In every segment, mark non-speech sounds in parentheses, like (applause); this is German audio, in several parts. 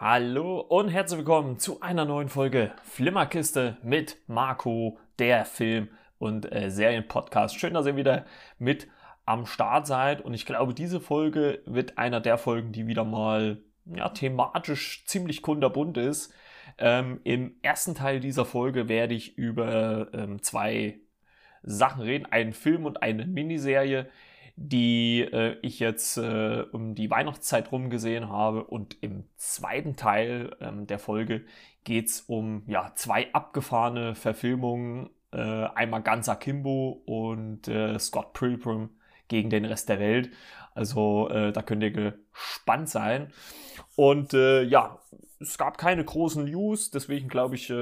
Hallo und herzlich willkommen zu einer neuen Folge Flimmerkiste mit Marco, der Film- und äh, Serienpodcast. Schön, dass ihr wieder mit am Start seid und ich glaube, diese Folge wird einer der Folgen, die wieder mal ja, thematisch ziemlich kunterbunt ist. Ähm, Im ersten Teil dieser Folge werde ich über ähm, zwei Sachen reden, einen Film und eine Miniserie, die äh, ich jetzt äh, um die Weihnachtszeit rum gesehen habe. Und im zweiten Teil ähm, der Folge geht es um ja, zwei abgefahrene Verfilmungen. Äh, einmal ganz Akimbo und äh, Scott Pilgrim gegen den Rest der Welt. Also äh, da könnt ihr gespannt sein. Und äh, ja, es gab keine großen News, deswegen glaube ich,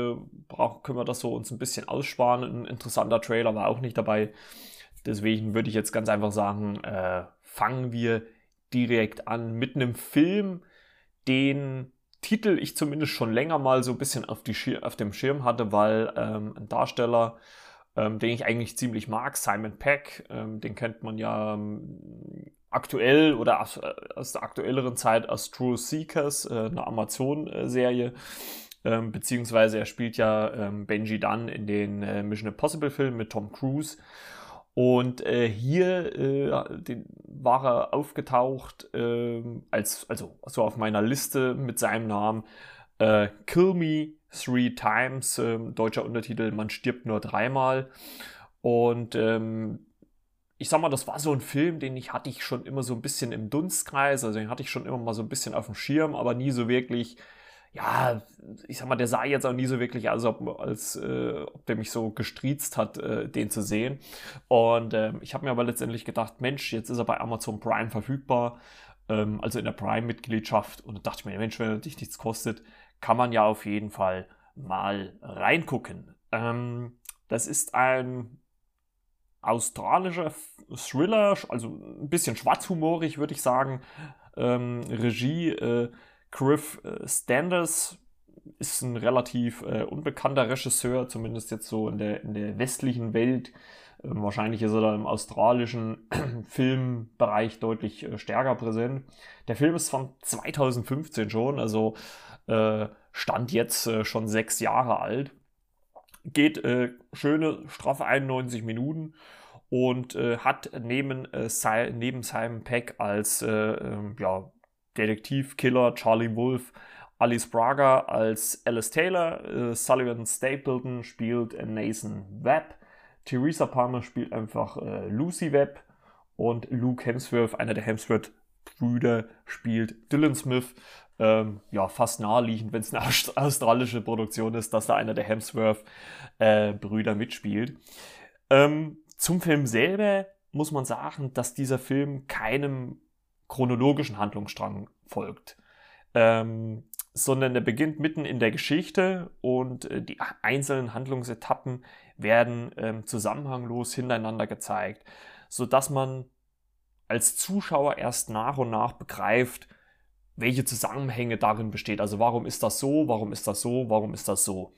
brauch, können wir das so uns ein bisschen aussparen. Ein interessanter Trailer war auch nicht dabei. Deswegen würde ich jetzt ganz einfach sagen, äh, fangen wir direkt an mit einem Film, den Titel ich zumindest schon länger mal so ein bisschen auf, Schir auf dem Schirm hatte, weil ähm, ein Darsteller, ähm, den ich eigentlich ziemlich mag, Simon Peck, ähm, den kennt man ja ähm, aktuell oder aus, äh, aus, der aktuelleren Zeit aus True Seekers, äh, eine Amazon-Serie. Ähm, beziehungsweise er spielt ja ähm, Benji Dunn in den äh, Mission Impossible Filmen mit Tom Cruise. Und äh, hier äh, den, war er aufgetaucht äh, als also so auf meiner Liste mit seinem Namen äh, Kill Me Three Times, ähm, deutscher Untertitel, man stirbt nur dreimal. Und ähm, ich sag mal, das war so ein Film, den ich hatte ich schon immer so ein bisschen im Dunstkreis, also den hatte ich schon immer mal so ein bisschen auf dem Schirm, aber nie so wirklich ja, ich sag mal, der sah jetzt auch nie so wirklich aus, ob, als äh, ob der mich so gestriezt hat, äh, den zu sehen. Und äh, ich habe mir aber letztendlich gedacht, Mensch, jetzt ist er bei Amazon Prime verfügbar, ähm, also in der Prime-Mitgliedschaft. Und da dachte ich mir, Mensch, wenn er dich nichts kostet, kann man ja auf jeden Fall mal reingucken. Ähm, das ist ein australischer Thriller, also ein bisschen schwarzhumorig, würde ich sagen. Ähm, Regie äh, Griff äh, Standers ist ein relativ äh, unbekannter Regisseur, zumindest jetzt so in der, in der westlichen Welt. Ähm, wahrscheinlich ist er da im australischen (clears throat) Filmbereich deutlich äh, stärker präsent. Der Film ist von 2015 schon, also äh, stand jetzt äh, schon sechs Jahre alt. Geht äh, schöne, straffe 91 Minuten und hat neben, neben Simon Peck als ähm, ja, Detektivkiller Charlie Wolf, Alice Braga als Alice Taylor, äh, Sullivan Stapleton spielt Nathan Webb, Theresa Palmer spielt einfach äh, Lucy Webb und Luke Hemsworth, einer der Hemsworth-Brüder, spielt Dylan Smith. Ähm, ja, fast naheliegend, wenn es eine australische Produktion ist, dass da einer der Hemsworth-Brüder äh, mitspielt. Ähm, zum Film selber muss man sagen, dass dieser Film keinem chronologischen Handlungsstrang folgt, ähm, sondern er beginnt mitten in der Geschichte und äh, die einzelnen Handlungsetappen werden ähm, zusammenhanglos hintereinander gezeigt, sodass man als Zuschauer erst nach und nach begreift, welche Zusammenhänge darin besteht. Also warum ist das so, warum ist das so, warum ist das so.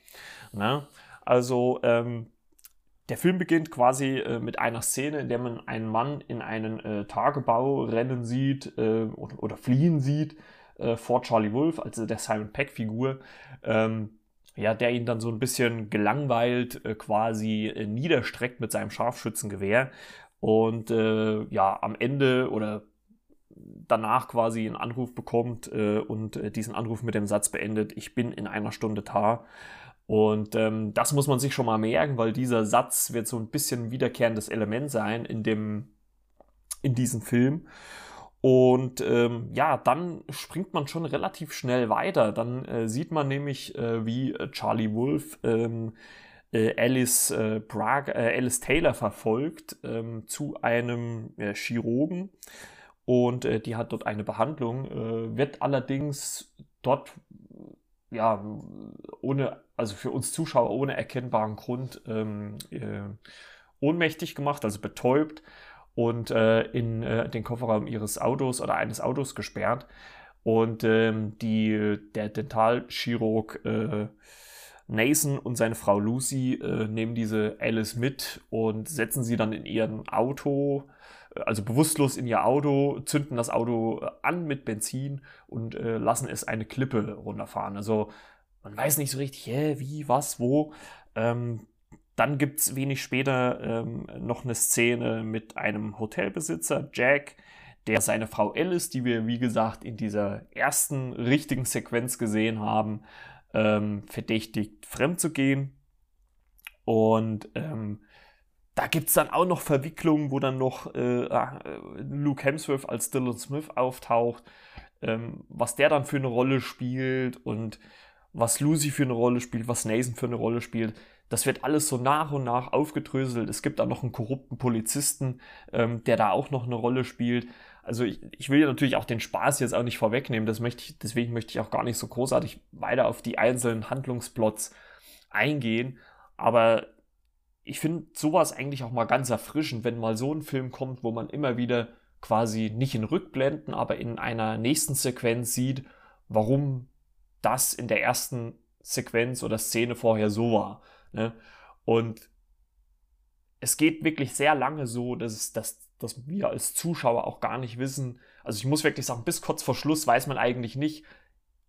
Ne? Also ähm, der Film beginnt quasi äh, mit einer Szene, in der man einen Mann in einen äh, Tagebau rennen sieht äh, oder, oder, fliehen sieht äh, vor Charlie Wolf, also der Simon Peck-Figur. Ähm, ja, der ihn dann so ein bisschen gelangweilt äh, quasi äh, niederstreckt mit seinem Scharfschützengewehr und ja, am Ende oder danach quasi einen Anruf bekommt und diesen Anruf mit dem Satz beendet, ich bin in einer Stunde da. Und ähm, das muss man sich schon mal merken, weil dieser Satz wird so ein bisschen wiederkehrendes Element sein in, dem, in diesem Film. Und ähm, ja, dann springt man schon relativ schnell weiter. Dann äh, sieht man nämlich, äh, wie Charlie Wolf ähm, äh, Alice, äh, Prague, äh, Alice Taylor verfolgt ähm, zu einem äh, Chirurgen. Und die hat dort eine Behandlung, wird allerdings dort ja, ohne, also für uns Zuschauer ohne erkennbaren Grund ähm, äh, ohnmächtig gemacht, also betäubt und äh, in äh, den Kofferraum ihres Autos oder eines Autos gesperrt. Und ähm, die, der Dentalchirurg äh, Nathan und seine Frau Lucy äh, nehmen diese Alice mit und setzen sie dann in ihren Auto also bewusstlos in ihr Auto, zünden das Auto an mit Benzin und äh, lassen es eine Klippe runterfahren. Also man weiß nicht so richtig, hä, wie, was, wo. Ähm, dann gibt es wenig später ähm, noch eine Szene mit einem Hotelbesitzer, Jack, der seine Frau Alice, die wir wie gesagt in dieser ersten richtigen Sequenz gesehen haben, ähm, verdächtigt, fremd zu gehen. Und ähm, da gibt es dann auch noch Verwicklungen, wo dann noch äh, äh, Luke Hemsworth als Dylan Smith auftaucht, ähm, was der dann für eine Rolle spielt und was Lucy für eine Rolle spielt, was Nathan für eine Rolle spielt. Das wird alles so nach und nach aufgedröselt. Es gibt auch noch einen korrupten Polizisten, ähm, der da auch noch eine Rolle spielt. Also ich, ich will ja natürlich auch den Spaß jetzt auch nicht vorwegnehmen. Das möchte ich, deswegen möchte ich auch gar nicht so großartig weiter auf die einzelnen Handlungsplots eingehen. Aber ich finde sowas eigentlich auch mal ganz erfrischend, wenn mal so ein Film kommt, wo man immer wieder quasi nicht in Rückblenden, aber in einer nächsten Sequenz sieht, warum das in der ersten Sequenz oder Szene vorher so war. Ne? Und es geht wirklich sehr lange so, dass, es, dass, dass wir als Zuschauer auch gar nicht wissen. Also ich muss wirklich sagen, bis kurz vor Schluss weiß man eigentlich nicht,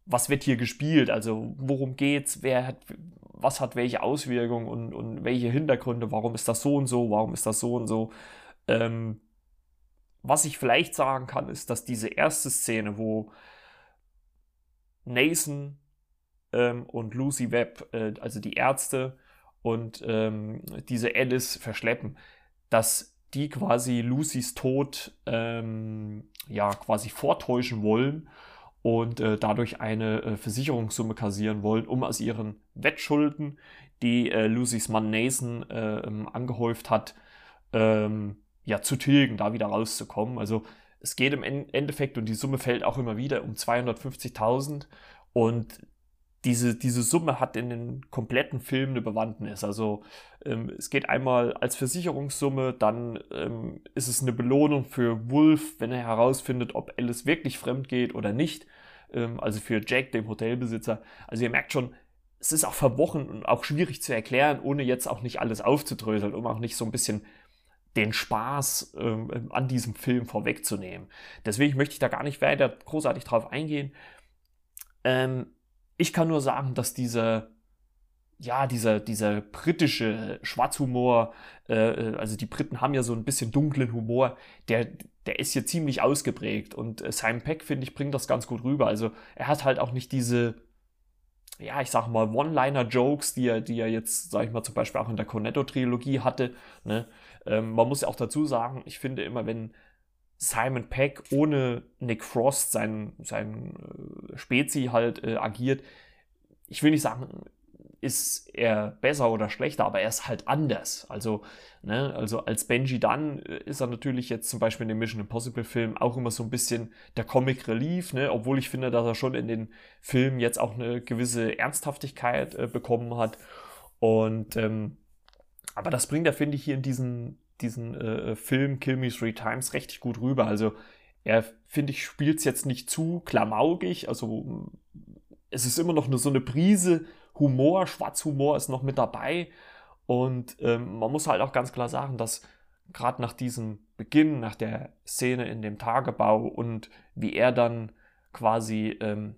was wird hier gespielt, also worum geht's, wer hat, was hat welche Auswirkungen und, und welche Hintergründe, warum ist das so und so, warum ist das so und so. Ähm, was ich vielleicht sagen kann, ist, dass diese erste Szene, wo Nathan ähm, und Lucy Webb, äh, also die Ärzte und ähm, diese Alice verschleppen, dass die quasi Lucys Tod ähm, ja quasi vortäuschen wollen und äh, dadurch eine äh, Versicherungssumme kassieren wollen, um aus ihren Wettschulden, die äh, Lucys Mann Nathan äh, ähm, angehäuft hat, ähm, ja zu tilgen, da wieder rauszukommen. Also es geht im Endeffekt und die Summe fällt auch immer wieder um 250.000 und diese, diese Summe hat in den kompletten Film eine Bewandtnis. Also ähm, es geht einmal als Versicherungssumme, dann ähm, ist es eine Belohnung für Wolf, wenn er herausfindet, ob Alice wirklich fremd geht oder nicht. Ähm, also für Jack, dem Hotelbesitzer. Also ihr merkt schon, es ist auch verwochen und auch schwierig zu erklären, ohne jetzt auch nicht alles aufzudröseln, um auch nicht so ein bisschen den Spaß ähm, an diesem Film vorwegzunehmen. Deswegen möchte ich da gar nicht weiter großartig drauf eingehen. Ähm, ich kann nur sagen, dass diese, ja, dieser, dieser britische Schwarzhumor, äh, äh, also die Briten haben ja so ein bisschen dunklen Humor, der, der ist hier ziemlich ausgeprägt und äh, Simon Peck, finde ich, bringt das ganz gut rüber. Also er hat halt auch nicht diese, ja, ich sag mal, One-Liner-Jokes, die er, die er jetzt, sag ich mal, zum Beispiel auch in der Cornetto-Trilogie hatte. Ne? Ähm, man muss ja auch dazu sagen, ich finde immer, wenn Simon Peck ohne Nick Frost, sein, sein äh, Spezi halt äh, agiert. Ich will nicht sagen, ist er besser oder schlechter, aber er ist halt anders. Also, ne, also als Benji Dunn äh, ist er natürlich jetzt zum Beispiel in dem Mission Impossible Film auch immer so ein bisschen der Comic Relief, ne, obwohl ich finde, dass er schon in den Filmen jetzt auch eine gewisse Ernsthaftigkeit äh, bekommen hat. Und ähm, aber das bringt er, finde ich, hier in diesen diesen äh, Film Kill Me Three Times richtig gut rüber. Also er, finde ich, spielt es jetzt nicht zu klamaugig. Also es ist immer noch eine, so eine Prise Humor, Schwarzhumor ist noch mit dabei. Und ähm, man muss halt auch ganz klar sagen, dass gerade nach diesem Beginn, nach der Szene in dem Tagebau und wie er dann quasi ähm,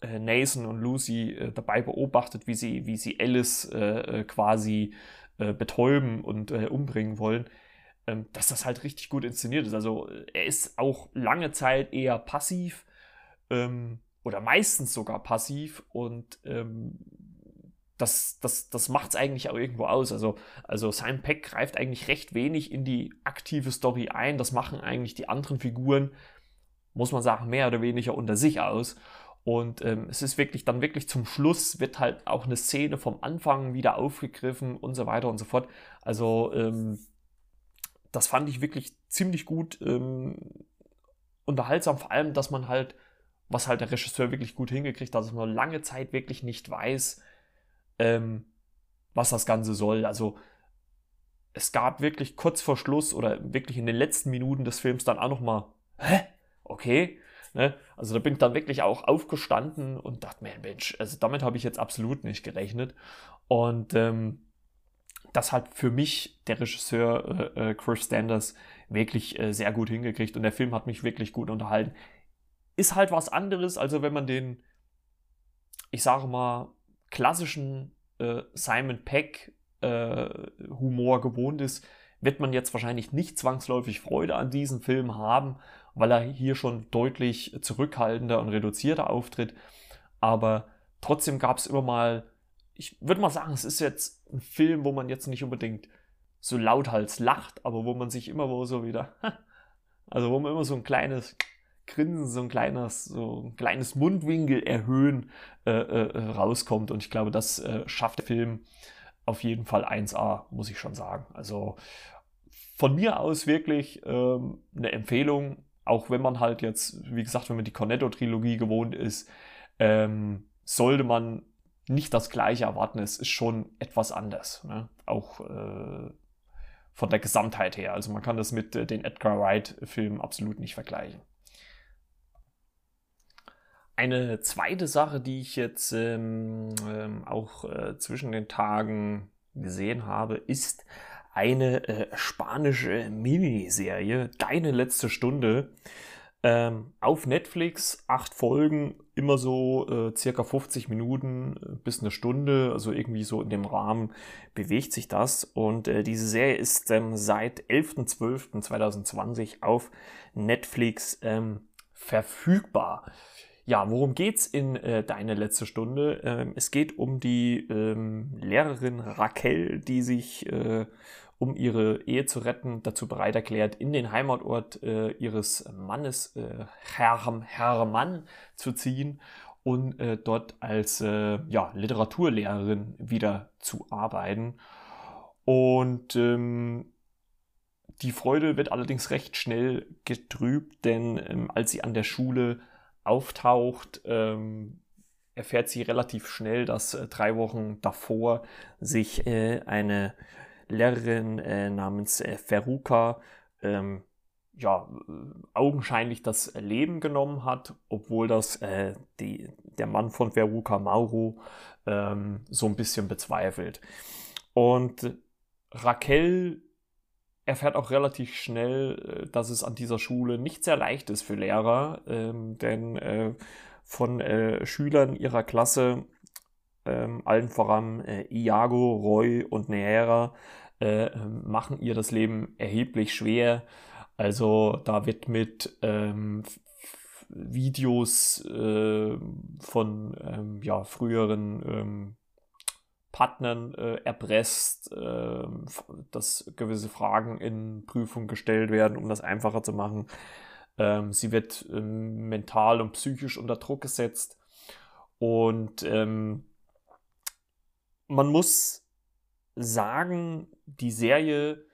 äh, Nathan und Lucy äh, dabei beobachtet, wie sie, wie sie Alice äh, äh quasi äh, betäuben und äh, umbringen wollen, ähm, dass das halt richtig gut inszeniert ist. Also er ist auch lange Zeit eher passiv ähm, oder meistens sogar passiv und ähm, das, das, das macht es eigentlich auch irgendwo aus. Also, also Simon Peck greift eigentlich recht wenig in die aktive Story ein. Das machen eigentlich die anderen Figuren, muss man sagen, mehr oder weniger unter sich aus. Und ähm, es ist wirklich dann wirklich zum Schluss wird halt auch eine Szene vom Anfang wieder aufgegriffen und so weiter und so fort. Also ähm, das fand ich wirklich ziemlich gut ähm, unterhaltsam, vor allem, dass man halt, was halt der Regisseur wirklich gut hingekriegt hat, dass man lange Zeit wirklich nicht weiß, ähm, was das Ganze soll. Also es gab wirklich kurz vor Schluss oder wirklich in den letzten Minuten des Films dann auch nochmal, hä? Okay, Ne? Also da bin ich dann wirklich auch aufgestanden und dachte mir, Mensch, also damit habe ich jetzt absolut nicht gerechnet. Und ähm, das hat für mich der Regisseur äh, äh, Chris Standers wirklich äh, sehr gut hingekriegt und der Film hat mich wirklich gut unterhalten. Ist halt was anderes, also wenn man den, ich sage mal, klassischen äh, Simon Peck äh, Humor gewohnt ist, wird man jetzt wahrscheinlich nicht zwangsläufig Freude an diesem Film haben, weil er hier schon deutlich zurückhaltender und reduzierter auftritt. Aber trotzdem gab es immer mal, ich würde mal sagen, es ist jetzt ein Film, wo man jetzt nicht unbedingt so lauthals lacht, aber wo man sich immer wo so wieder, (laughs) also wo man immer so ein kleines Grinsen, so ein kleines, so ein kleines Mundwinkel erhöhen äh, äh, rauskommt. Und ich glaube, das äh, schafft der Film auf jeden Fall 1A, muss ich schon sagen. Also von mir aus wirklich ähm, eine Empfehlung, auch wenn man halt jetzt, wie gesagt, wenn man die Cornetto-Trilogie gewohnt ist, ähm, sollte man nicht das gleiche erwarten. Es ist schon etwas anders. Ne? Auch äh, von der Gesamtheit her. Also man kann das mit äh, den Edgar Wright-Filmen absolut nicht vergleichen. Eine zweite Sache, die ich jetzt ähm, ähm, auch äh, zwischen den Tagen gesehen habe, ist eine äh, spanische Miniserie, Deine letzte Stunde. Ähm, auf Netflix, acht Folgen, immer so äh, circa 50 Minuten äh, bis eine Stunde, also irgendwie so in dem Rahmen bewegt sich das. Und äh, diese Serie ist ähm, seit 11.12.2020 auf Netflix ähm, verfügbar. Ja, worum geht's in äh, Deine letzte Stunde? Ähm, es geht um die ähm, Lehrerin Raquel, die sich, äh, um ihre Ehe zu retten, dazu bereit erklärt, in den Heimatort äh, ihres Mannes, äh, Herr, Hermann, zu ziehen und äh, dort als äh, ja, Literaturlehrerin wieder zu arbeiten. Und ähm, die Freude wird allerdings recht schnell getrübt, denn ähm, als sie an der Schule auftaucht, ähm, erfährt sie relativ schnell, dass äh, drei Wochen davor sich äh, eine Lehrerin äh, namens äh, Feruka ähm, ja, augenscheinlich das Leben genommen hat, obwohl das äh, die, der Mann von Veruca Mauro ähm, so ein bisschen bezweifelt. Und Raquel erfährt auch relativ schnell, äh, dass es an dieser Schule nicht sehr leicht ist für Lehrer, ähm, denn äh, von äh, Schülern ihrer Klasse, ähm, allen voran äh, Iago, Roy und Neera, äh, machen ihr das Leben erheblich schwer. Also da wird mit ähm, Videos äh, von ähm, ja, früheren ähm, Partnern äh, erpresst, äh, dass gewisse Fragen in Prüfung gestellt werden, um das einfacher zu machen. Ähm, sie wird ähm, mental und psychisch unter Druck gesetzt. Und ähm, man muss sagen, die Serie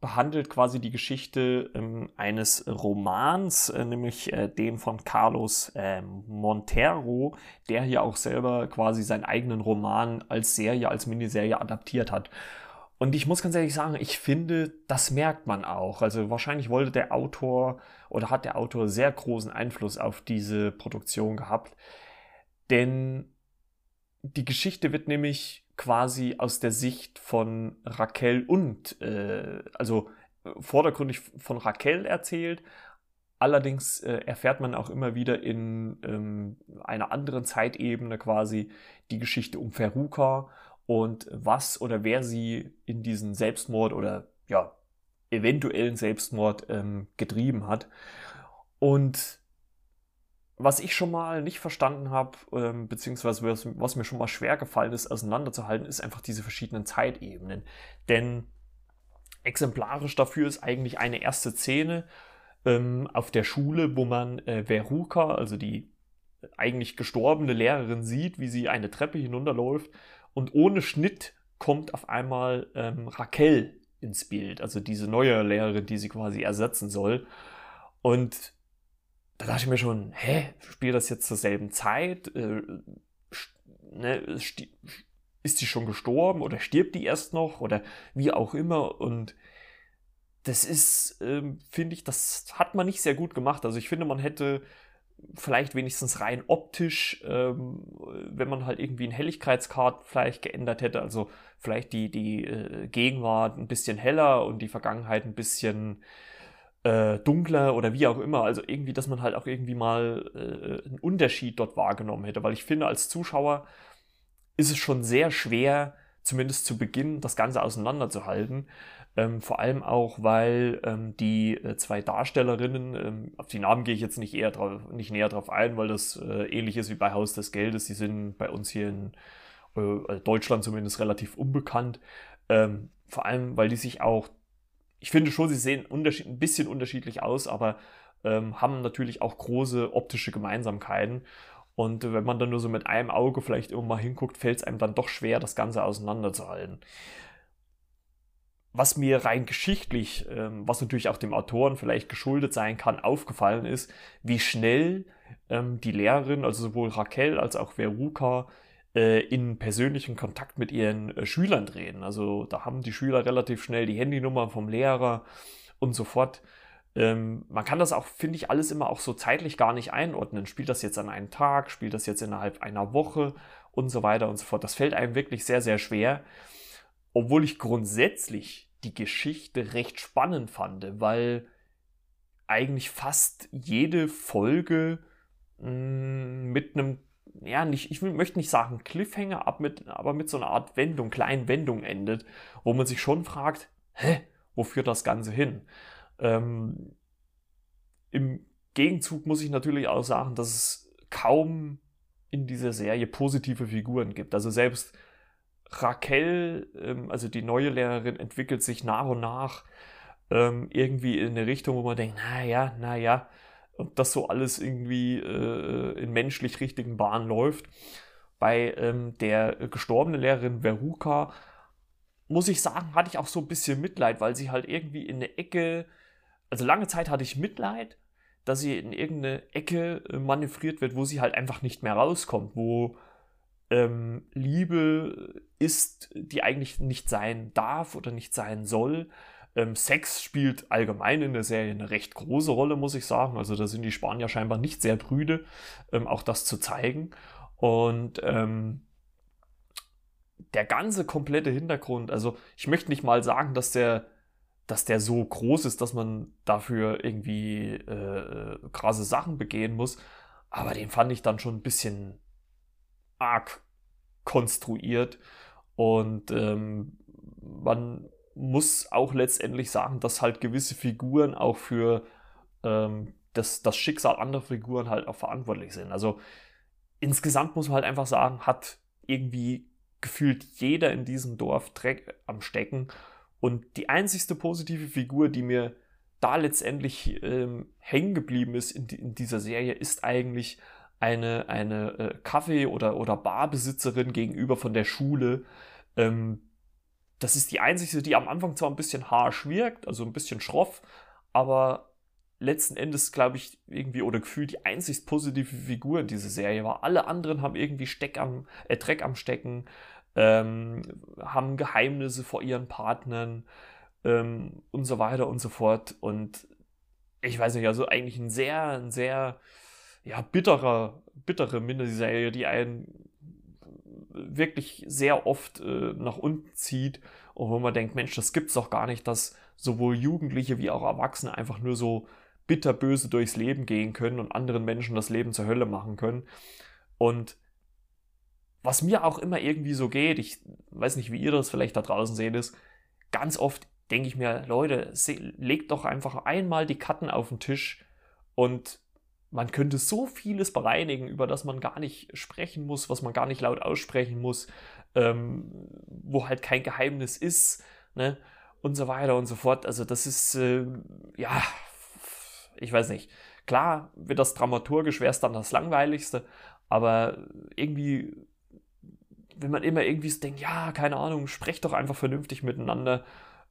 behandelt quasi die Geschichte ähm, eines Romans, äh, nämlich äh, den von Carlos äh, Montero, der hier auch selber quasi seinen eigenen Roman als Serie, als Miniserie adaptiert hat. Und ich muss ganz ehrlich sagen, ich finde, das merkt man auch. Also wahrscheinlich wollte der Autor oder hat der Autor sehr großen Einfluss auf diese Produktion gehabt. Denn die Geschichte wird nämlich quasi aus der Sicht von Raquel und, äh, also vordergründig von Raquel erzählt. Allerdings äh, erfährt man auch immer wieder in ähm, einer anderen Zeitebene quasi die Geschichte um Feruka und was oder wer sie in diesen Selbstmord oder ja, eventuellen Selbstmord ähm, getrieben hat. Und was ich schon mal nicht verstanden habe, ähm, beziehungsweise was, was, mir schon mal schwer gefallen ist, auseinanderzuhalten, ist einfach diese verschiedenen Zeitebenen. Denn exemplarisch dafür ist eigentlich eine erste Szene ähm, auf der Schule, wo man äh, Veruca, also die eigentlich gestorbene Lehrerin, sieht, wie sie eine Treppe hinunterläuft und ohne Schnitt kommt auf einmal ähm, Raquel ins Bild, also diese neue Lehrerin, die sie quasi ersetzen soll. Und da dachte ich mir schon, hä, spielt das jetzt zur selben Zeit? Äh, ne, ist die schon gestorben oder stirbt die erst noch oder wie auch immer? Und das ist, ähm, finde ich, das hat man nicht sehr gut gemacht. Also ich finde, man hätte vielleicht wenigstens rein optisch, ähm, wenn man halt irgendwie einen Helligkeitsgrad vielleicht geändert hätte, also vielleicht die, die äh, Gegenwart ein bisschen heller und die Vergangenheit ein bisschen äh, dunkler oder wie auch immer. Also irgendwie, dass man halt auch irgendwie mal äh, einen Unterschied dort wahrgenommen hätte, weil ich finde, als Zuschauer ist es schon sehr schwer, zumindest zu Beginn, das Ganze auseinanderzuhalten. Ähm, vor allem auch, weil ähm, die äh, zwei Darstellerinnen, ähm, auf die Namen gehe ich jetzt nicht, eher drauf, nicht näher drauf ein, weil das äh, ähnlich ist wie bei Haus des Geldes. Die sind bei uns hier in äh, Deutschland zumindest relativ unbekannt. Ähm, vor allem, weil die sich auch, ich finde schon, sie sehen ein bisschen unterschiedlich aus, aber ähm, haben natürlich auch große optische Gemeinsamkeiten. Und wenn man dann nur so mit einem Auge vielleicht irgendwann mal hinguckt, fällt es einem dann doch schwer, das Ganze auseinanderzuhalten was mir rein geschichtlich, ähm, was natürlich auch dem Autoren vielleicht geschuldet sein kann, aufgefallen ist, wie schnell ähm, die Lehrerin, also sowohl Raquel als auch Veruca, in persönlichen Kontakt mit ihren äh, Schülern treten. Also da haben die Schüler relativ schnell die Handynummer vom Lehrer und so fort. Ähm, man kann das auch, finde ich, alles immer auch so zeitlich gar nicht einordnen. Spielt das jetzt an einem Tag, spielt das jetzt innerhalb einer Woche und so weiter und so fort. Das fällt einem wirklich sehr, sehr schwer. Obwohl ich grundsätzlich die Geschichte recht spannend fand, weil eigentlich fast jede Folge mh, mm, mit einem, ja, nicht, ich möchte nicht sagen Cliffhanger, ab mit, aber mit so einer Art Wendung, kleinen Wendung endet, wo man sich schon fragt, hä, wo führt das Ganze hin? Ähm, Im Gegenzug muss ich natürlich auch sagen, dass es kaum in dieser Serie positive Figuren gibt. Also selbst Raquel, ähm, also die neue Lehrerin, entwickelt sich nach und nach ähm, irgendwie in eine Richtung, wo man denkt, naja, naja, ob das so alles irgendwie äh, in menschlich richtigen Bahnen läuft. Bei ähm, der gestorbenen Lehrerin Veruca muss ich sagen, hatte ich auch so ein bisschen Mitleid, weil sie halt irgendwie in eine Ecke, also lange Zeit hatte ich Mitleid, dass sie in irgendeine Ecke äh, manövriert wird, wo sie halt einfach nicht mehr rauskommt, wo ähm, Liebe ist, die eigentlich nicht sein darf oder nicht sein soll. Ähm, Sex spielt allgemein in der Serie eine recht große Rolle, muss ich sagen. Also da sind die Spanier scheinbar nicht sehr prüde, ähm, auch das zu zeigen. Und ähm, der ganze komplette Hintergrund, also ich möchte nicht mal sagen, dass der, dass der so groß ist, dass man dafür irgendwie äh, krasse Sachen begehen muss, aber den fand ich dann schon ein bisschen arg konstruiert. Und ähm, man muss auch letztendlich sagen, dass halt gewisse Figuren auch für ähm, das, das Schicksal anderer Figuren halt auch verantwortlich sind. Also insgesamt muss man halt einfach sagen, hat irgendwie gefühlt jeder in diesem Dorf Dreck am Stecken. Und die einzigste positive Figur, die mir da letztendlich ähm, hängen geblieben ist in, in, dieser Serie, ist eigentlich eine, eine äh, Kaffee- oder, oder Barbesitzerin gegenüber von der Schule. Ähm, das ist die einzige, die am Anfang zwar ein bisschen harsch wirkt, also ein bisschen schroff, aber letzten Endes, glaube ich, irgendwie oder gefühlt die einzig positive Figur in dieser Serie war. Alle anderen haben irgendwie Steck am, äh, Dreck am Stecken, ähm, haben Geheimnisse vor ihren Partnern ähm, und so weiter und so fort. Und ich weiß nicht, also eigentlich ein sehr, ein sehr ja, bitterer, bittere Miniserie, die einen wirklich sehr oft äh, nach unten zieht und wo man denkt, Mensch, das gibt's doch gar nicht, dass sowohl Jugendliche wie auch Erwachsene einfach nur so bitterböse durchs Leben gehen können und anderen Menschen das Leben zur Hölle machen können. Und was mir auch immer irgendwie so geht, ich weiß nicht, wie ihr das vielleicht da draußen seht, ist, ganz oft denke ich mir, Leute, legt doch einfach einmal die Karten auf den Tisch und man könnte so vieles bereinigen, über das man gar nicht sprechen muss, was man gar nicht laut aussprechen muss, ähm, wo halt kein Geheimnis ist, ne? Und so weiter und so fort. Also das ist, äh, ja, ich weiß nicht. Klar wird das dramaturgisch, wäre es dann das Langweiligste, aber irgendwie, wenn man immer irgendwie so denkt, ja, keine Ahnung, sprecht doch einfach vernünftig miteinander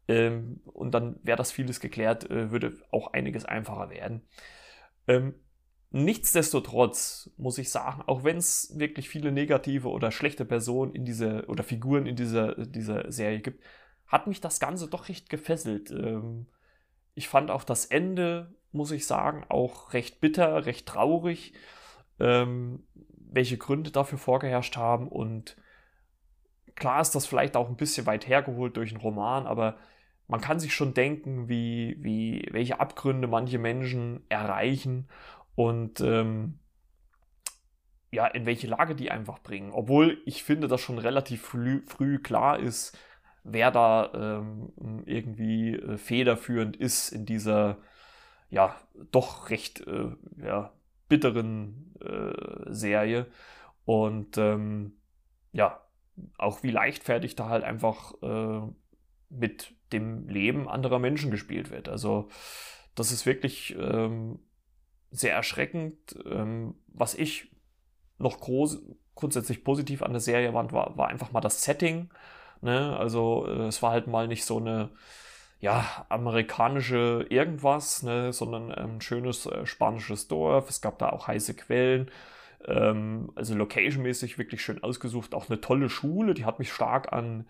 ähm, und dann wäre das vieles geklärt, äh, würde auch einiges einfacher werden. Ähm, Nichtsdestotrotz muss ich sagen, auch wenn es wirklich viele negative oder schlechte Personen in dieser oder Figuren in dieser, dieser Serie gibt, hat mich das Ganze doch recht gefesselt. Ähm, ich fand auch das Ende muss ich sagen, auch recht bitter, recht traurig, ähm, welche Gründe dafür vorgeherrscht haben. Und klar ist das vielleicht auch ein bisschen weit hergeholt durch einen Roman, aber man kann sich schon denken, wie, wie, welche Abgründe manche Menschen erreichen und ähm, ja, in welche Lage die einfach bringen. Obwohl ich finde, dass schon relativ früh, früh klar ist, wer da ähm, irgendwie äh, federführend ist in dieser ja doch recht äh, ja, bitteren äh, Serie. Und ähm, ja, auch wie leichtfertig da halt einfach äh, mit dem Leben anderer Menschen gespielt wird. Also das ist wirklich ähm, sehr erschreckend. Ähm, was ich noch groß, grundsätzlich positiv an der Serie fand, war, war einfach mal das Setting. Ne? Also äh, es war halt mal nicht so eine ja, amerikanische irgendwas, ne? sondern ein schönes äh, spanisches Dorf. Es gab da auch heiße Quellen. Ähm, also locationmäßig wirklich schön ausgesucht. Auch eine tolle Schule, die hat mich stark an,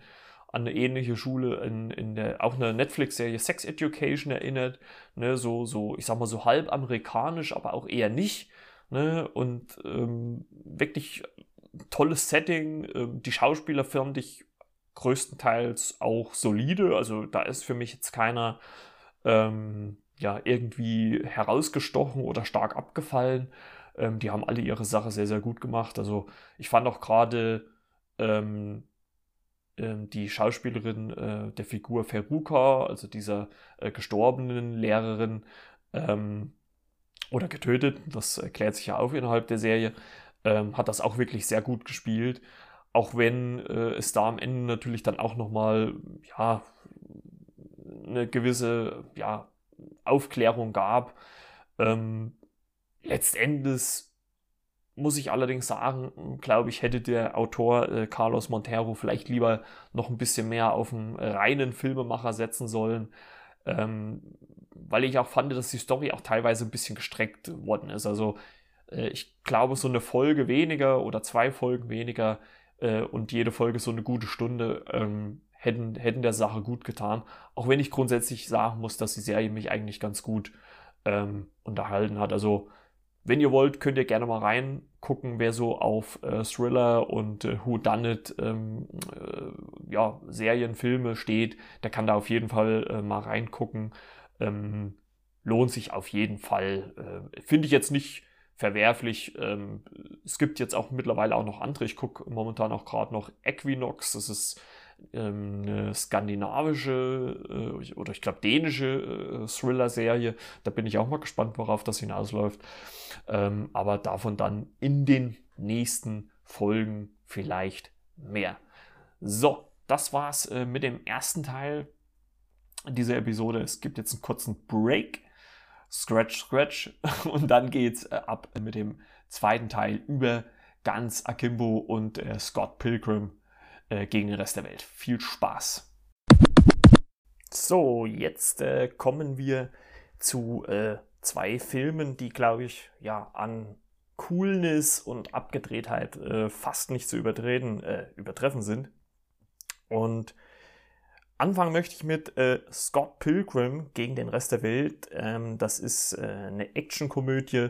an eine ähnliche Schule in, in der, auch eine Netflix-Serie Sex Education erinnert. Ne? So, so, ich sag mal so halb amerikanisch, aber auch eher nicht. Ne? Und ähm, wirklich tolles Setting. Ähm, die Schauspieler fand ich größtenteils auch solide. Also da ist für mich jetzt keiner ähm, ja irgendwie herausgestochen oder stark abgefallen. Ähm, die haben alle ihre Sache sehr, sehr gut gemacht. Also ich fand auch gerade ähm, die Schauspielerin äh, der Figur Feruka, also dieser äh, gestorbenen Lehrerin, ähm, oder getötet, das erklärt sich ja auch innerhalb der Serie, ähm, hat das auch wirklich sehr gut gespielt. Auch wenn äh, es da am Ende natürlich dann auch nochmal, ja, eine gewisse, ja, Aufklärung gab. Ähm, letztendlich muss ich allerdings sagen, glaube ich, hätte der Autor äh, Carlos Montero vielleicht lieber noch ein bisschen mehr auf einen reinen Filmemacher setzen sollen. Ähm, weil ich auch fand, dass die Story auch teilweise ein bisschen gestreckt worden ist. Also äh, ich glaube, so eine Folge weniger oder zwei Folgen weniger äh, und jede Folge so eine gute Stunde ähm, hätten, hätten der Sache gut getan. Auch wenn ich grundsätzlich sagen muss, dass die Serie mich eigentlich ganz gut ähm, unterhalten hat. Also wenn ihr wollt, könnt ihr gerne mal reingucken, wer so auf äh, Thriller und äh, Who Done It ähm, äh, ja, Serien, Filme steht. Der kann da auf jeden Fall äh, mal reingucken. Ähm, lohnt sich auf jeden Fall. Äh, Finde ich jetzt nicht verwerflich. Ähm, es gibt jetzt auch mittlerweile auch noch andere. Ich gucke momentan auch gerade noch Equinox. Das ist eine skandinavische äh, oder ich glaube dänische äh, Thriller-Serie. Da bin ich auch mal gespannt, worauf das hinausläuft. Ähm, aber davon dann in den nächsten Folgen vielleicht mehr. So, das war's äh, mit dem ersten Teil dieser Episode. Es gibt jetzt einen kurzen Break. Scratch, Scratch. (laughs) Und dann geht's ab mit dem zweiten Teil über ganz Akimbo und Scott Pilgrim äh, gegen den Rest der Welt. Viel Spaß. So, jetzt äh, kommen wir zu äh, zwei Filmen, die, glaube ich, ja, an Coolness und Abgedrehtheit äh, fast nicht zu übertreten, äh, übertreffen sind. Und anfangen möchte ich mit äh, Scott Pilgrim gegen den Rest der Welt. Ähm, das ist äh, eine Actionkomödie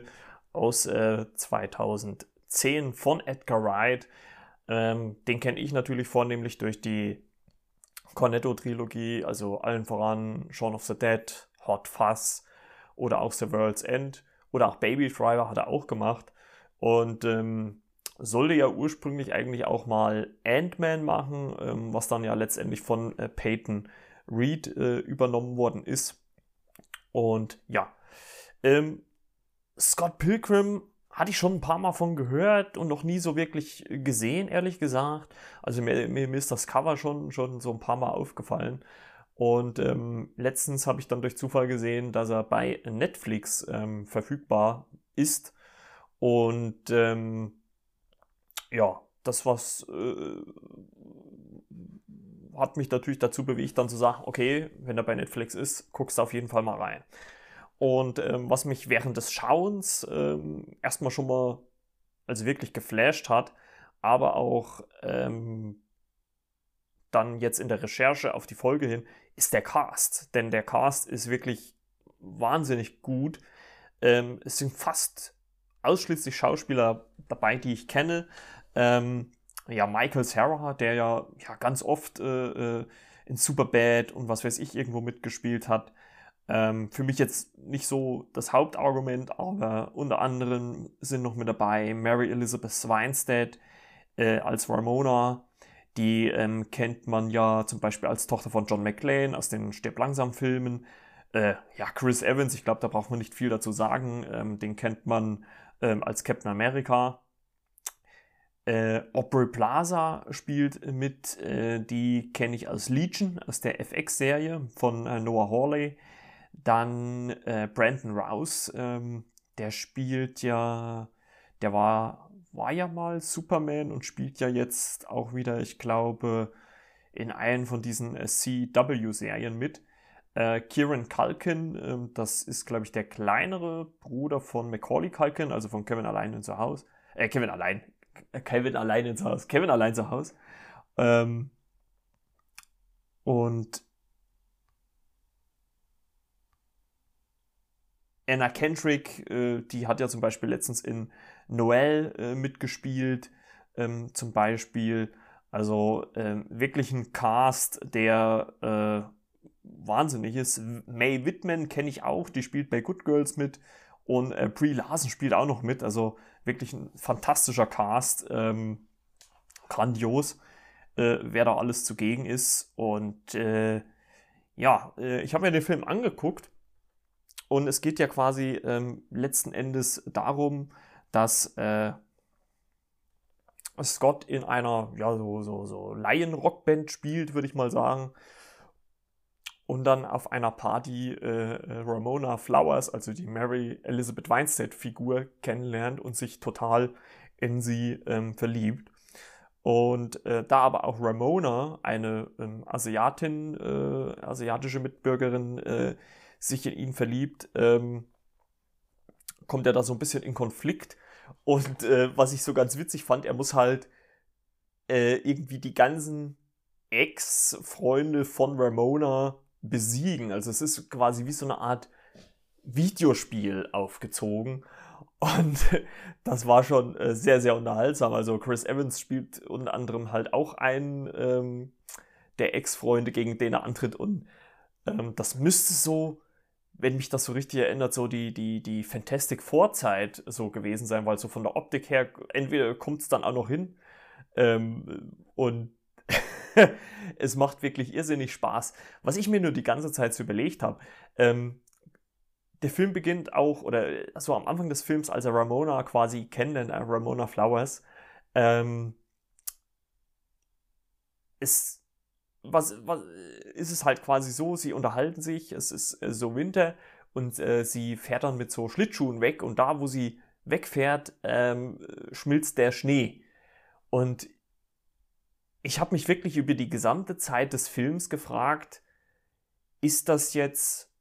aus 2010 von Edgar Wright. Ähm, den kenne ich natürlich vornehmlich durch die Cornetto-Trilogie, also allen voran Shaun of the Dead, Hot Fuzz oder auch The World's End oder auch Baby Driver hat er auch gemacht. Und ähm, sollte ja ursprünglich eigentlich auch mal Ant-Man machen, ähm, was dann ja letztendlich von äh, Peyton Reed äh, übernommen worden ist. Und ja, ähm, Scott Pilgrim hatte ich schon ein paar Mal von gehört und noch nie so wirklich gesehen, ehrlich gesagt. Also mir, mir ist das Cover schon, schon so ein paar Mal aufgefallen. Und ähm, letztens habe ich dann durch Zufall gesehen, dass er bei Netflix ähm, verfügbar ist. Und ähm, ja, das was äh, hat mich natürlich dazu bewegt, dann zu sagen, okay, wenn er bei Netflix ist, guckst du auf jeden Fall mal rein. Und ähm, was mich während des Schauens ähm, erstmal schon mal also wirklich geflasht hat, aber auch ähm, dann jetzt in der Recherche auf die Folge hin, ist der Cast. Denn der Cast ist wirklich wahnsinnig gut. Ähm, es sind fast ausschließlich Schauspieler dabei, die ich kenne. Ähm, ja, Michael Sarah, der ja, ja ganz oft äh, äh, in Superbad und was weiß ich irgendwo mitgespielt hat. Ähm, für mich jetzt nicht so das Hauptargument, aber unter anderem sind noch mit dabei Mary Elizabeth Weinstead äh, als Ramona. Die ähm, kennt man ja zum Beispiel als Tochter von John McClane aus den Stirb langsam Filmen. Äh, ja, Chris Evans, ich glaube, da braucht man nicht viel dazu sagen. Ähm, den kennt man ähm, als Captain America. Äh, Aubrey Plaza spielt mit, äh, die kenne ich als Legion, aus der FX-Serie von äh, Noah Hawley. Dann äh, Brandon Rouse, ähm, der spielt ja, der war, war ja mal Superman und spielt ja jetzt auch wieder, ich glaube, in einen von diesen äh, CW-Serien mit. Äh, Kieran Culkin, äh, das ist, glaube ich, der kleinere Bruder von Macaulay Culkin, also von Kevin allein in zu Haus. Äh, Kevin allein, Kevin allein ins Haus. Kevin allein zu Haus. Ähm, und Anna Kendrick, äh, die hat ja zum Beispiel letztens in Noel äh, mitgespielt, ähm, zum Beispiel. Also ähm, wirklich ein Cast, der äh, wahnsinnig ist. May Whitman kenne ich auch, die spielt bei Good Girls mit. Und äh, Brie Larson spielt auch noch mit. Also wirklich ein fantastischer Cast. Ähm, grandios, äh, wer da alles zugegen ist. Und äh, ja, äh, ich habe mir den Film angeguckt. Und es geht ja quasi ähm, letzten Endes darum, dass äh, Scott in einer ja, so, so, so Laien-Rockband spielt, würde ich mal sagen und dann auf einer Party äh, äh, Ramona Flowers, also die Mary Elizabeth Weinstead-Figur, kennenlernt und sich total in sie ähm, verliebt. Und äh, da aber auch Ramona, eine ähm, Asiatin, äh, asiatische Mitbürgerin, äh, sich in ihn verliebt, ähm, kommt er da so ein bisschen in Konflikt. Und äh, was ich so ganz witzig fand, er muss halt irgendwie die ganzen Ex-Freunde von Ramona besiegen. Also es ist quasi wie so eine Art Videospiel aufgezogen. Und (laughs) das war schon äh, sehr, sehr unterhaltsam. Also Chris Evans spielt unter anderem halt auch einen ähm, der Ex-Freunde, gegen den er antritt. Und ähm, das müsste so, wenn mich das so richtig erinnert, so die, die, die Fantastic Vorzeit so gewesen sein, weil so von der Optik her, entweder kommt es dann auch noch hin. Ähm, und (laughs) es macht wirklich irrsinnig Spaß. Was ich mir nur die ganze Zeit so überlegt habe, ähm, der Film beginnt auch, oder so am Anfang des Films, als er Ramona quasi kennenlernt, äh, Ramona Flowers, ähm, ist, was, was, ist es halt quasi so, sie unterhalten sich, es ist äh, so Winter und äh, sie fährt dann mit so Schlittschuhen weg und da, wo sie wegfährt, ähm, schmilzt der Schnee. Und ich habe mich wirklich über die gesamte Zeit des Films gefragt, ist das jetzt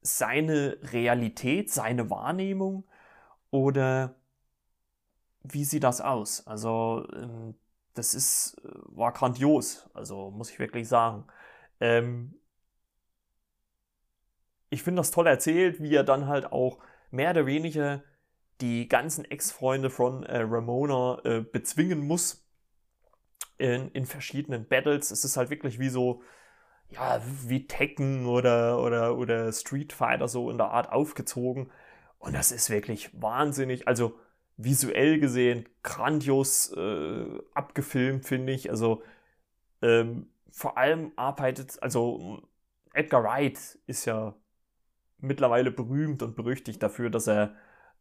seine Realität, seine Wahrnehmung oder wie sieht das aus? Also ähm, das ist, äh, war grandios, also muss ich wirklich sagen. Ähm, ich finde das toll erzählt, wie er dann halt auch mehr oder weniger die ganzen Ex-Freunde von äh, Ramona äh, bezwingen muss in, in verschiedenen Battles. Es ist halt wirklich wie so, ja, wie Tekken oder, oder, oder Street Fighter so in der Art aufgezogen. Und das ist wirklich wahnsinnig. Also visuell gesehen grandios äh, abgefilmt, finde ich. Also ähm, vor allem arbeitet, also Edgar Wright ist ja mittlerweile berühmt und berüchtigt dafür, dass er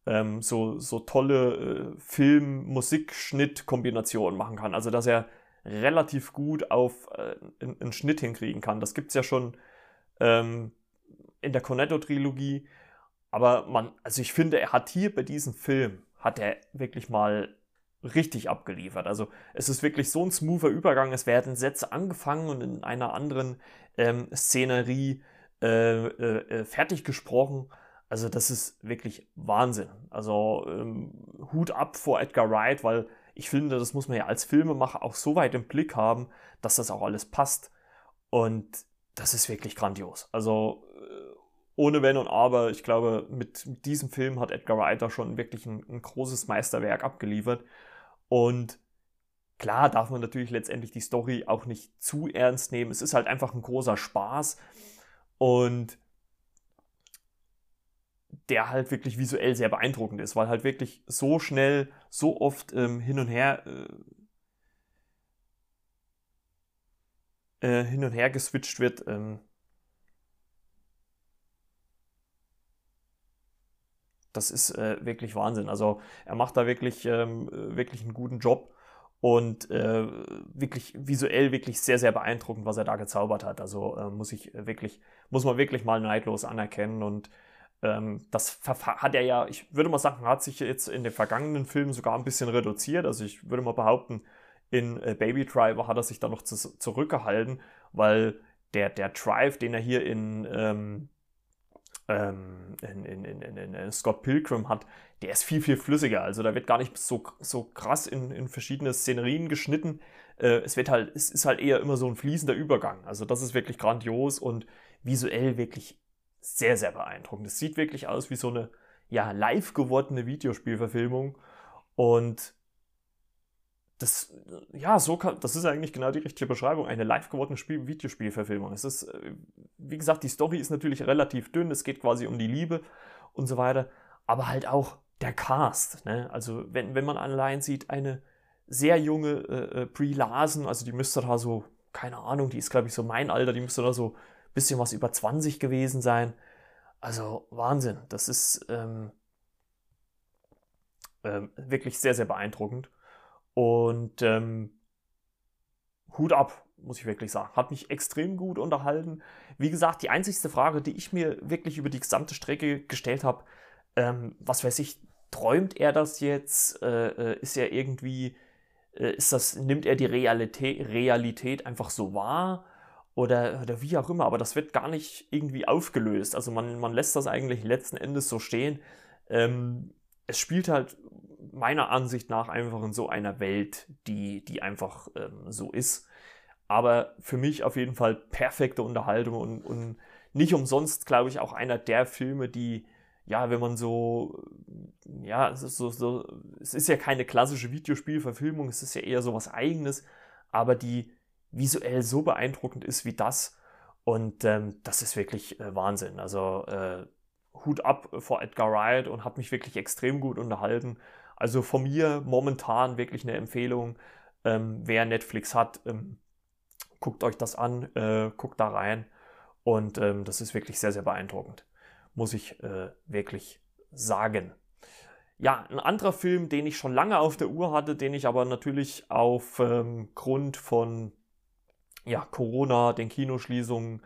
ähm, so, so tolle äh, Film-Musik-Schnitt-Kombinationen machen kann. Also dass er relativ gut auf äh, einen Schnitt hinkriegen kann. Das gibt es ja schon ähm, in der Cornetto-Trilogie. Aber man, also ich finde, er hat hier bei diesem Film, hat er wirklich mal richtig abgeliefert. Also es ist wirklich so ein smoother Übergang. Es werden Sätze angefangen und in einer anderen ähm, Szenerie äh, äh, äh fertig gesprochen. Also das ist wirklich Wahnsinn. Also ähm, Hut ab vor Edgar Wright, weil ich finde, das muss man ja als Filmemacher auch so weit im Blick haben, dass das auch alles passt. Und das ist wirklich grandios. Also, äh, ohne Wenn und Aber, ich glaube, mit, diesem Film hat Edgar Wright da schon wirklich ein, ein großes Meisterwerk abgeliefert. Und klar darf man natürlich letztendlich die Story auch nicht zu ernst nehmen. Es ist halt einfach ein großer Spaß und der halt wirklich visuell sehr beeindruckend ist, weil halt wirklich so schnell, so oft ähm, hin und her äh, äh, hin und her geswitcht wird. Ähm, das ist äh, wirklich Wahnsinn. Also er macht da wirklich, ähm, wirklich einen guten Job und äh, wirklich visuell wirklich sehr, sehr beeindruckend, was er da gezaubert hat. Also äh, muss ich wirklich, muss man wirklich mal neidlos anerkennen und ähm, das hat er ja, ich würde mal sagen, hat sich jetzt in den vergangenen Filmen sogar ein bisschen reduziert. Also ich würde mal behaupten, in äh, Baby Driver hat er sich da noch zu, zurückgehalten, weil der, der Drive, den er hier in ähm, ähm, in, in, in, in, Scott Pilgrim hat, der ist viel, viel flüssiger. Also da wird gar nicht so, so krass in, in verschiedene Szenerien geschnitten. Äh, es wird halt, es ist halt eher immer so ein fließender Übergang. Also das ist wirklich grandios und visuell wirklich sehr, sehr beeindruckend. Es sieht wirklich aus wie so eine ja, live gewordene Videospielverfilmung. Und das, ja, so kann, das ist eigentlich genau die richtige Beschreibung. Eine live gewordene Spiel Videospielverfilmung. Es ist, äh, wie gesagt, die Story ist natürlich relativ dünn. Es geht quasi um die Liebe und so weiter. Aber halt auch der Cast. Ne? Also, wenn, wenn man allein sieht, eine sehr junge äh, äh Brie Larson, also die müsste da so, keine Ahnung, die ist, glaube ich, so mein Alter, die müsste da so ein bisschen was über 20 gewesen sein. Also, Wahnsinn. Das ist ähm, ähm, wirklich sehr, sehr beeindruckend. Und ähm, Hut ab, muss ich wirklich sagen. Hat mich extrem gut unterhalten. Wie gesagt, die einzigste Frage, die ich mir wirklich über die gesamte Strecke gestellt habe, ähm, was weiß ich, träumt er das jetzt? Äh, äh, ist er irgendwie, äh, ist das, nimmt er die Realität, Realität einfach so wahr? Oder, oder wie auch immer, aber das wird gar nicht irgendwie aufgelöst. Also man, man lässt das eigentlich letzten Endes so stehen. Ähm, es spielt halt meiner Ansicht nach einfach in so einer Welt, die, die einfach ähm, so ist. Aber für mich auf jeden Fall perfekte Unterhaltung und, und nicht umsonst, glaube ich, auch einer der Filme, die, ja, wenn man so, ja, es ist, so, so, es ist ja keine klassische Videospielverfilmung, es ist ja eher so was Eigenes, aber die visuell so beeindruckend ist wie das. Und ähm, das ist wirklich äh, Wahnsinn. Also äh, Hut ab vor Edgar Wright und hat mich wirklich extrem gut unterhalten. Also von mir momentan wirklich eine Empfehlung. Ähm, wer Netflix hat, ähm, guckt euch das an, äh, guckt da rein. Und ähm, das ist wirklich sehr, sehr beeindruckend. Muss ich äh, wirklich sagen. Ja, ein anderer Film, den ich schon lange auf der Uhr hatte, den ich aber natürlich aufgrund ähm, von ja, Corona, den Kinoschließungen,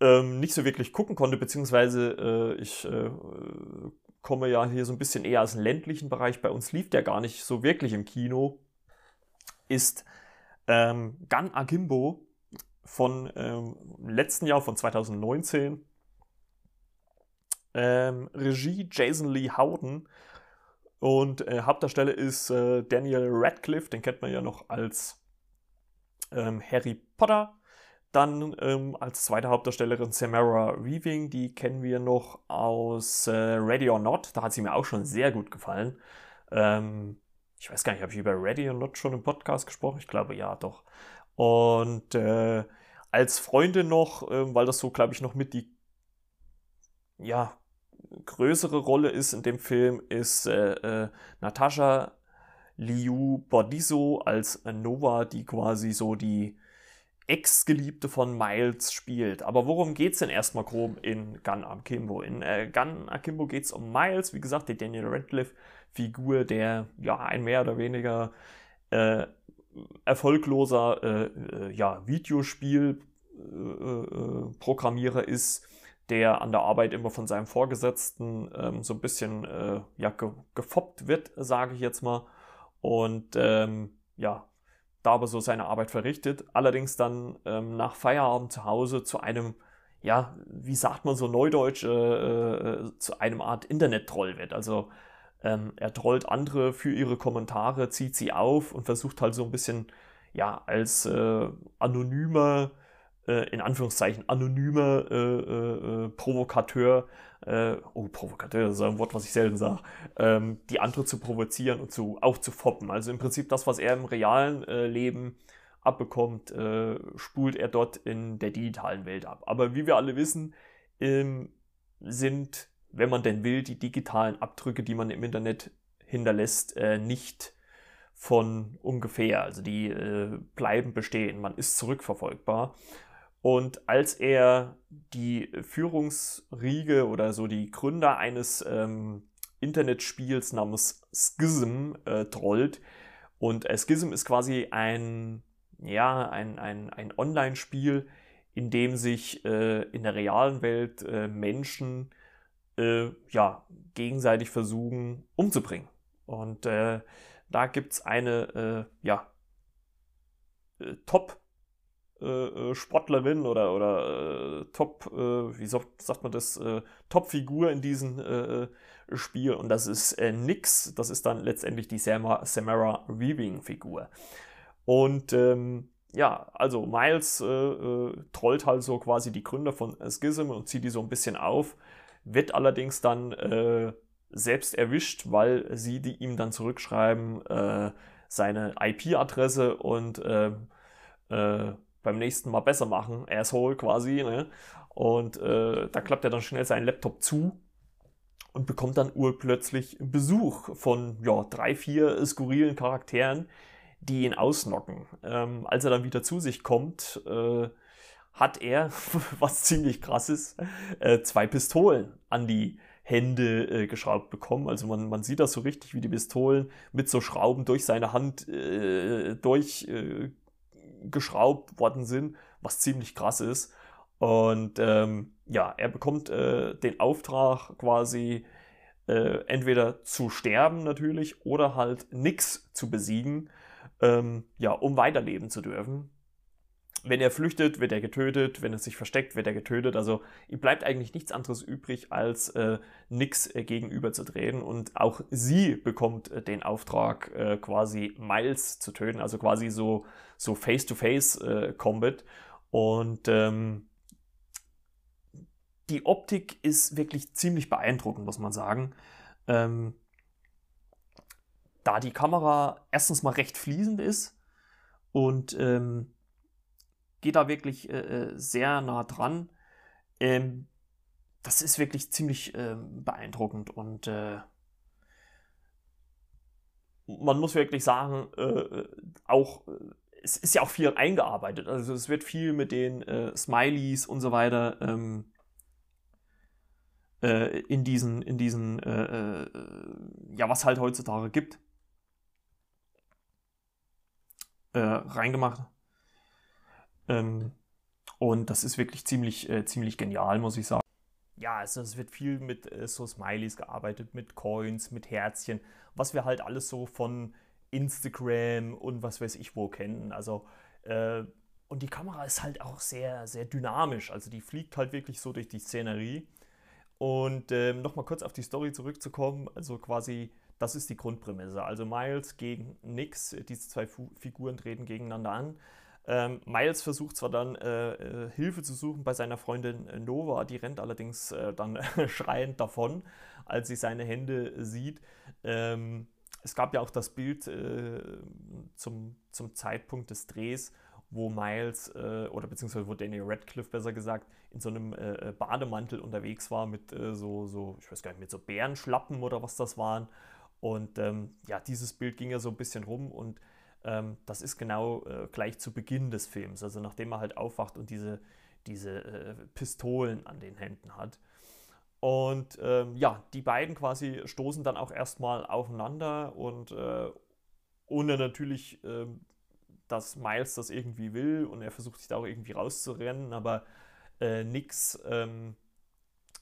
ähm, nicht so wirklich gucken konnte, beziehungsweise äh, ich äh, komme ja hier so ein bisschen eher aus dem ländlichen Bereich. Bei uns lief der gar nicht so wirklich im Kino. Ist ähm, Gun Akimbo von ähm, letzten Jahr, von 2019. Ähm, Regie Jason Lee Howden. Und äh, Hauptdarsteller ist äh, Daniel Radcliffe, den kennt man ja noch als ähm, Harry Potter. Dann ähm, als zweite Hauptdarstellerin Samara Weaving, die kennen wir noch aus äh, Ready or Not. Da hat sie mir auch schon sehr gut gefallen. Ähm, ich weiß gar nicht, habe ich über Ready or Not schon im Podcast gesprochen? Ich glaube ja, doch. Und äh, als Freundin noch, äh, weil das so, glaube ich, noch mit die ja, größere Rolle ist in dem Film, ist äh, äh, Natascha Liu Bordiso als Nova, die quasi so die Ex-Geliebte von Miles spielt. Aber worum geht es denn erstmal grob in Gun Akimbo? In äh, Gun Akimbo geht es um Miles, wie gesagt, die Daniel Radcliffe-Figur, der ja ein mehr oder weniger äh, erfolgloser äh, äh ja, Videospiel-Programmierer äh, ist, der an der Arbeit immer von seinem Vorgesetzten ähm, so ein bisschen äh, ja, ge gefoppt wird, sage ich jetzt mal und ähm, ja, da aber so seine Arbeit verrichtet, allerdings dann ähm, nach Feierabend zu Hause zu einem, ja, wie sagt man so neudeutsch, äh, äh, zu einem Art Internet-Troll wird. Also ähm, er trollt andere für ihre Kommentare, zieht sie auf und versucht halt so ein bisschen, ja, als äh, anonymer äh, in Anführungszeichen anonyme äh, äh, äh Provokateur, äh, oh, Provokateur, das ist ein Wort, was ich selten sage, ähm, die andere zu provozieren und zu, auch zu foppen. Also im Prinzip das, was er im realen äh, Leben abbekommt, spult er dort in der digitalen Welt ab. Aber wie wir alle wissen, ähm, sind, wenn man denn will, die digitalen Abdrücke, die man im Internet hinterlässt, nicht von ungefähr. Also die äh, bleiben bestehen. Man ist zurückverfolgbar. Und als er die Führungsriege oder so die Gründer eines ähm, Internetspiels namens Schism äh, trollt, und äh, Schism ist quasi ein, ja, ein, ein, ein Online-Spiel, in dem sich äh, in der realen Welt äh, Menschen äh, ja, gegenseitig versuchen umzubringen. Und da gibt es eine ja, Top- äh, äh, Sportlerin oder, oder äh, Top, äh, wie sagt, sagt man das, äh, Top-Figur in diesem äh, Spiel und das ist Nix, das ist dann letztendlich die Samara, Samara Weaving-Figur. Und ähm, ja, also Miles trollt halt so quasi die Gründer von Schism und zieht die so ein bisschen auf, wird allerdings dann selbst erwischt, weil sie die ihm dann zurückschreiben, seine IP-Adresse und ähm, beim nächsten Mal besser machen, Asshole quasi. Ne? Und äh, da klappt er dann schnell seinen Laptop zu und bekommt dann urplötzlich Besuch von ja, drei, vier skurrilen Charakteren, die ihn ausnocken. Ähm, als er dann wieder zu sich kommt, äh, hat er, (laughs) was ziemlich krass ist, äh, zwei Pistolen an die Hände äh, geschraubt bekommen. Also man, man sieht das so richtig, wie die Pistolen mit so Schrauben durch seine Hand äh, durch äh, geschraubt worden sind, was ziemlich krass ist. Und ähm, ja, er bekommt äh, den Auftrag quasi äh, entweder zu sterben natürlich oder halt nichts zu besiegen, ähm, ja, um weiterleben zu dürfen wenn er flüchtet, wird er getötet. Wenn er sich versteckt, wird er getötet. Also ihm bleibt eigentlich nichts anderes übrig, als äh, Nix äh, gegenüberzudrehen. Und auch sie bekommt äh, den Auftrag, äh, quasi Miles zu töten. Also quasi so, so Face-to-Face-Combat. Äh, Und ähm, die Optik ist wirklich ziemlich beeindruckend, muss man sagen. Ähm, da die Kamera erstens mal recht fließend ist und ähm, geht da wirklich äh, äh, sehr nah dran. Ähm, das ist wirklich ziemlich äh, beeindruckend und äh, man muss wirklich sagen, äh, äh, auch es ist ja auch viel eingearbeitet. Also es wird viel mit den Smileys und so weiter ähm, in diesen, in diesen, ja, was halt heutzutage gibt, reingemacht. Ähm, und das ist wirklich ziemlich, äh, ziemlich genial, muss ich sagen. Ja, also es wird viel mit äh, so Smileys gearbeitet, mit Coins, mit Herzchen, was wir halt alles so von Instagram und was weiß ich wo kennen. Also, äh, und die Kamera ist halt auch sehr, sehr dynamisch. Also die fliegt halt wirklich so durch die Szenerie. Und ähm, nochmal kurz auf die Story zurückzukommen, also quasi, das ist die Grundprämisse. Also Miles gegen Nix, diese zwei Fu Figuren treten gegeneinander an. Ähm, Miles versucht zwar dann äh, äh, Hilfe zu suchen bei seiner Freundin äh, Nova, die rennt allerdings äh, dann (laughs) schreiend davon, als sie seine Hände sieht. Ähm, es gab ja auch das Bild äh, zum, zum Zeitpunkt des Drehs, wo Miles äh, oder beziehungsweise wo Daniel Radcliffe besser gesagt in so einem Bademantel unterwegs war mit so, so, ich weiß gar nicht, mit so Bärenschlappen oder was das waren. Und ähm, ja, dieses Bild ging ja so ein bisschen rum und ähm, das ist genau äh, gleich zu Beginn des Films, also nachdem er halt aufwacht und diese, diese äh, Pistolen an den Händen hat. Und ähm, ja, die beiden quasi stoßen dann auch erstmal aufeinander und äh, ohne natürlich, ähm, dass Miles das irgendwie will und er versucht sich da auch irgendwie rauszurennen, aber äh, nix ähm,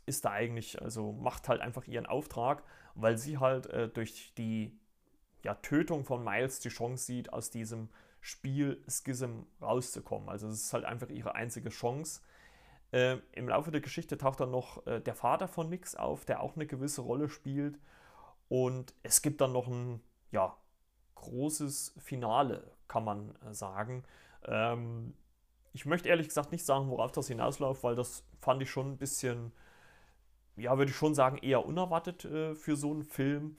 ist da eigentlich, also macht halt einfach ihren Auftrag, weil sie halt äh, durch die ja, Tötung von Miles die Chance sieht, aus diesem Spiel Schism rauszukommen. Also es ist halt einfach ihre einzige Chance. Äh, Im Laufe der Geschichte taucht dann noch äh, der Vater von Nix auf, der auch eine gewisse Rolle spielt. Und es gibt dann noch ein ja, großes Finale, kann man äh, sagen. Ähm, ich möchte ehrlich gesagt nicht sagen, worauf das hinausläuft, weil das fand ich schon ein bisschen, ja, würde ich schon sagen, eher unerwartet äh, für so einen Film.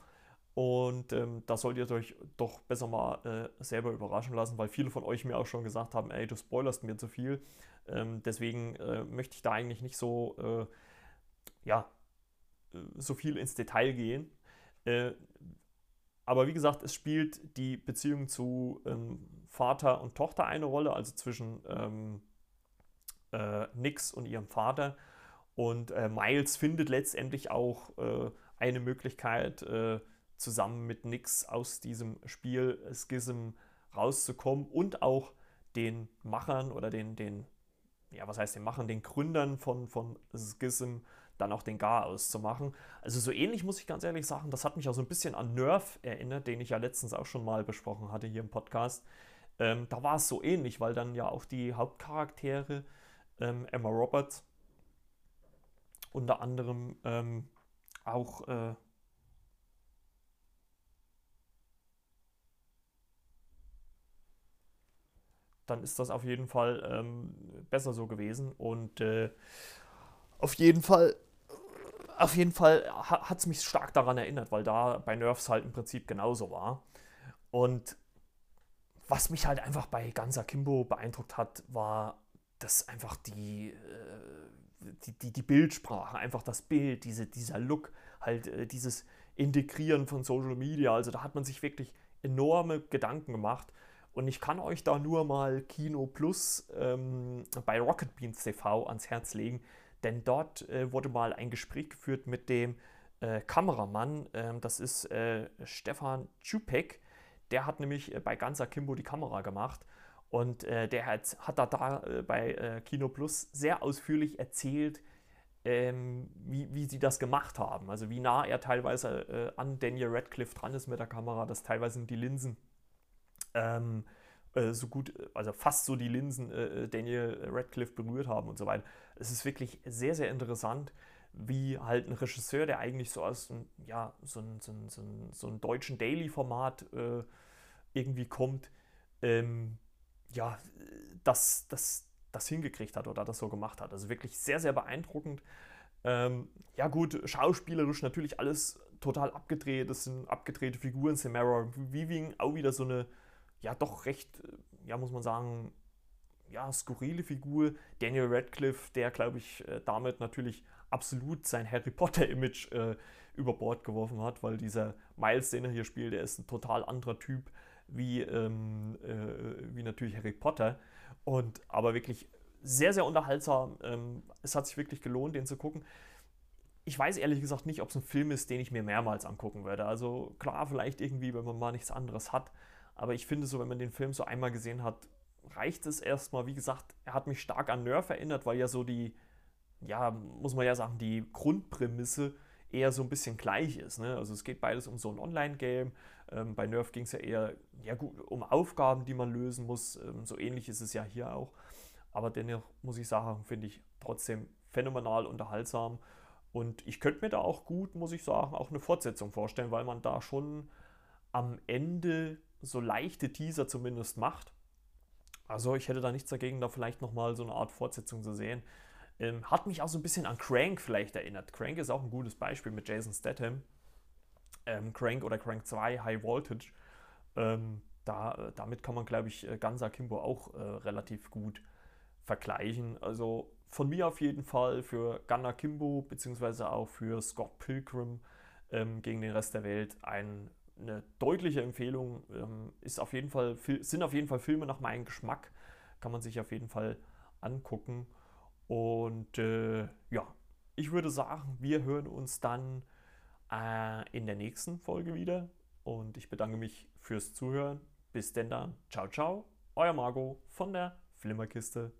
Und ähm, da solltet ihr euch doch besser mal äh, selber überraschen lassen, weil viele von euch mir auch schon gesagt haben, ey, du spoilerst mir zu viel. Ähm, deswegen äh, möchte ich da eigentlich nicht so, äh, ja, äh, so viel ins Detail gehen. Äh, aber wie gesagt, es spielt die Beziehung zu ähm, Vater und Tochter eine Rolle, also zwischen ähm, äh, Nix und ihrem Vater. Und Miles findet letztendlich auch eine Möglichkeit, zusammen mit Nix aus diesem Spiel Schism rauszukommen und auch den Machern oder den, den ja, was heißt den Machern, den Gründern von, von Schism dann auch den Gar auszumachen. Also so ähnlich muss ich ganz ehrlich sagen, das hat mich auch so ein bisschen an Nerf erinnert, den ich ja letztens auch schon mal besprochen hatte hier im Podcast. Ähm, da war es so ähnlich, weil dann ja auch die Hauptcharaktere ähm, Emma Roberts unter anderem ähm, auch äh, dann ist das auf jeden Fall ähm, besser so gewesen und äh, auf jeden Fall auf jeden Fall hat es mich stark daran erinnert, weil da bei Nerfs halt im Prinzip genauso war. Und was mich halt einfach bei Ganser Kimbo beeindruckt hat, war, dass einfach die, äh, die, die, die, Bildsprache, einfach das Bild, diese, dieser Look, halt äh, dieses Integrieren von Social Media. Also da hat man sich wirklich enorme Gedanken gemacht. Und ich kann euch da nur mal Kino Plus ähm, bei Rocket Beans TV ans Herz legen denn dort äh, wurde mal ein Gespräch geführt mit dem äh, Kameramann, ähm, das ist äh, Stefan Czupek, der hat nämlich äh, bei Ganz Akimbo die Kamera gemacht und äh, der hat, hat da, da äh, bei Kino Plus sehr ausführlich erzählt, ähm, wie, wie sie das gemacht haben. Also wie nah er teilweise an Daniel Radcliffe dran ist mit der Kamera, dass teilweise die Linsen ähm, äh, so gut, also fast so die Linsen äh, Daniel Radcliffe berührt haben und so weiter. Es ist wirklich sehr, sehr interessant, wie halt ein Regisseur, der eigentlich so aus ja, so ein, so ein, so ein, so ein deutschen Daily-Format äh, irgendwie kommt, ähm, ja, das, das, das hingekriegt hat oder das so gemacht hat. Also wirklich sehr, sehr beeindruckend. Ähm, ja gut, schauspielerisch natürlich alles total abgedreht. Das sind abgedrehte Figuren. Samara Weaving, auch wieder so eine ja doch recht, äh, ja muss man sagen, ja, skurrile Figur. Daniel Radcliffe, der, glaube ich, äh, damit natürlich absolut sein Harry Potter-Image äh, über Bord geworfen hat, weil dieser Miles, den er hier spielt, der ist ein total anderer Typ wie, ähm, äh, wie natürlich Harry Potter. Und aber wirklich sehr, sehr unterhaltsam. Ähm, es hat sich wirklich gelohnt, den zu gucken. Ich weiß ehrlich gesagt nicht, ob es ein Film ist, den ich mir mehrmals angucken würde. Also klar, vielleicht irgendwie, wenn man mal nichts anderes hat. Aber ich finde so, wenn man den Film so einmal gesehen hat, reicht es erstmal. Wie gesagt, er hat mich stark an Nerf erinnert, weil ja so die, ja, muss man ja sagen, die Grundprämisse eher so ein bisschen gleich ist. Ne? Also es geht beides um so ein Online-Game. Ähm, bei Nerf ging es ja eher ja, gut, um Aufgaben, die man lösen muss. Ähm, so ähnlich ist es ja hier auch. Aber dennoch muss ich sagen, finde ich trotzdem phänomenal unterhaltsam. Und ich könnte mir da auch gut, muss ich sagen, auch eine Fortsetzung vorstellen, weil man da schon am Ende so leichte Teaser zumindest macht. Also ich hätte da nichts dagegen, da vielleicht nochmal so eine Art Fortsetzung zu sehen. Ähm, hat mich auch so ein bisschen an Crank vielleicht erinnert. Crank ist auch ein gutes Beispiel mit Jason Statham. Ähm, Crank oder Crank 2 High Voltage. Ähm, da, äh, damit kann man, glaube ich, äh, ganz Akimbo auch äh, relativ gut vergleichen. Also von mir auf jeden Fall für Gunnar Kimbo beziehungsweise auch für Scott Pilgrim ähm, gegen den Rest der Welt ein eine deutliche Empfehlung. Ähm, ist auf jeden Fall, sind auf jeden Fall Filme nach meinem Geschmack. Kann man sich auf jeden Fall angucken. Und äh, ja, ich würde sagen, wir hören uns dann äh, in der nächsten Folge wieder. Und ich bedanke mich fürs Zuhören. Bis denn dann. Ciao, ciao. Euer Margot von der Flimmerkiste.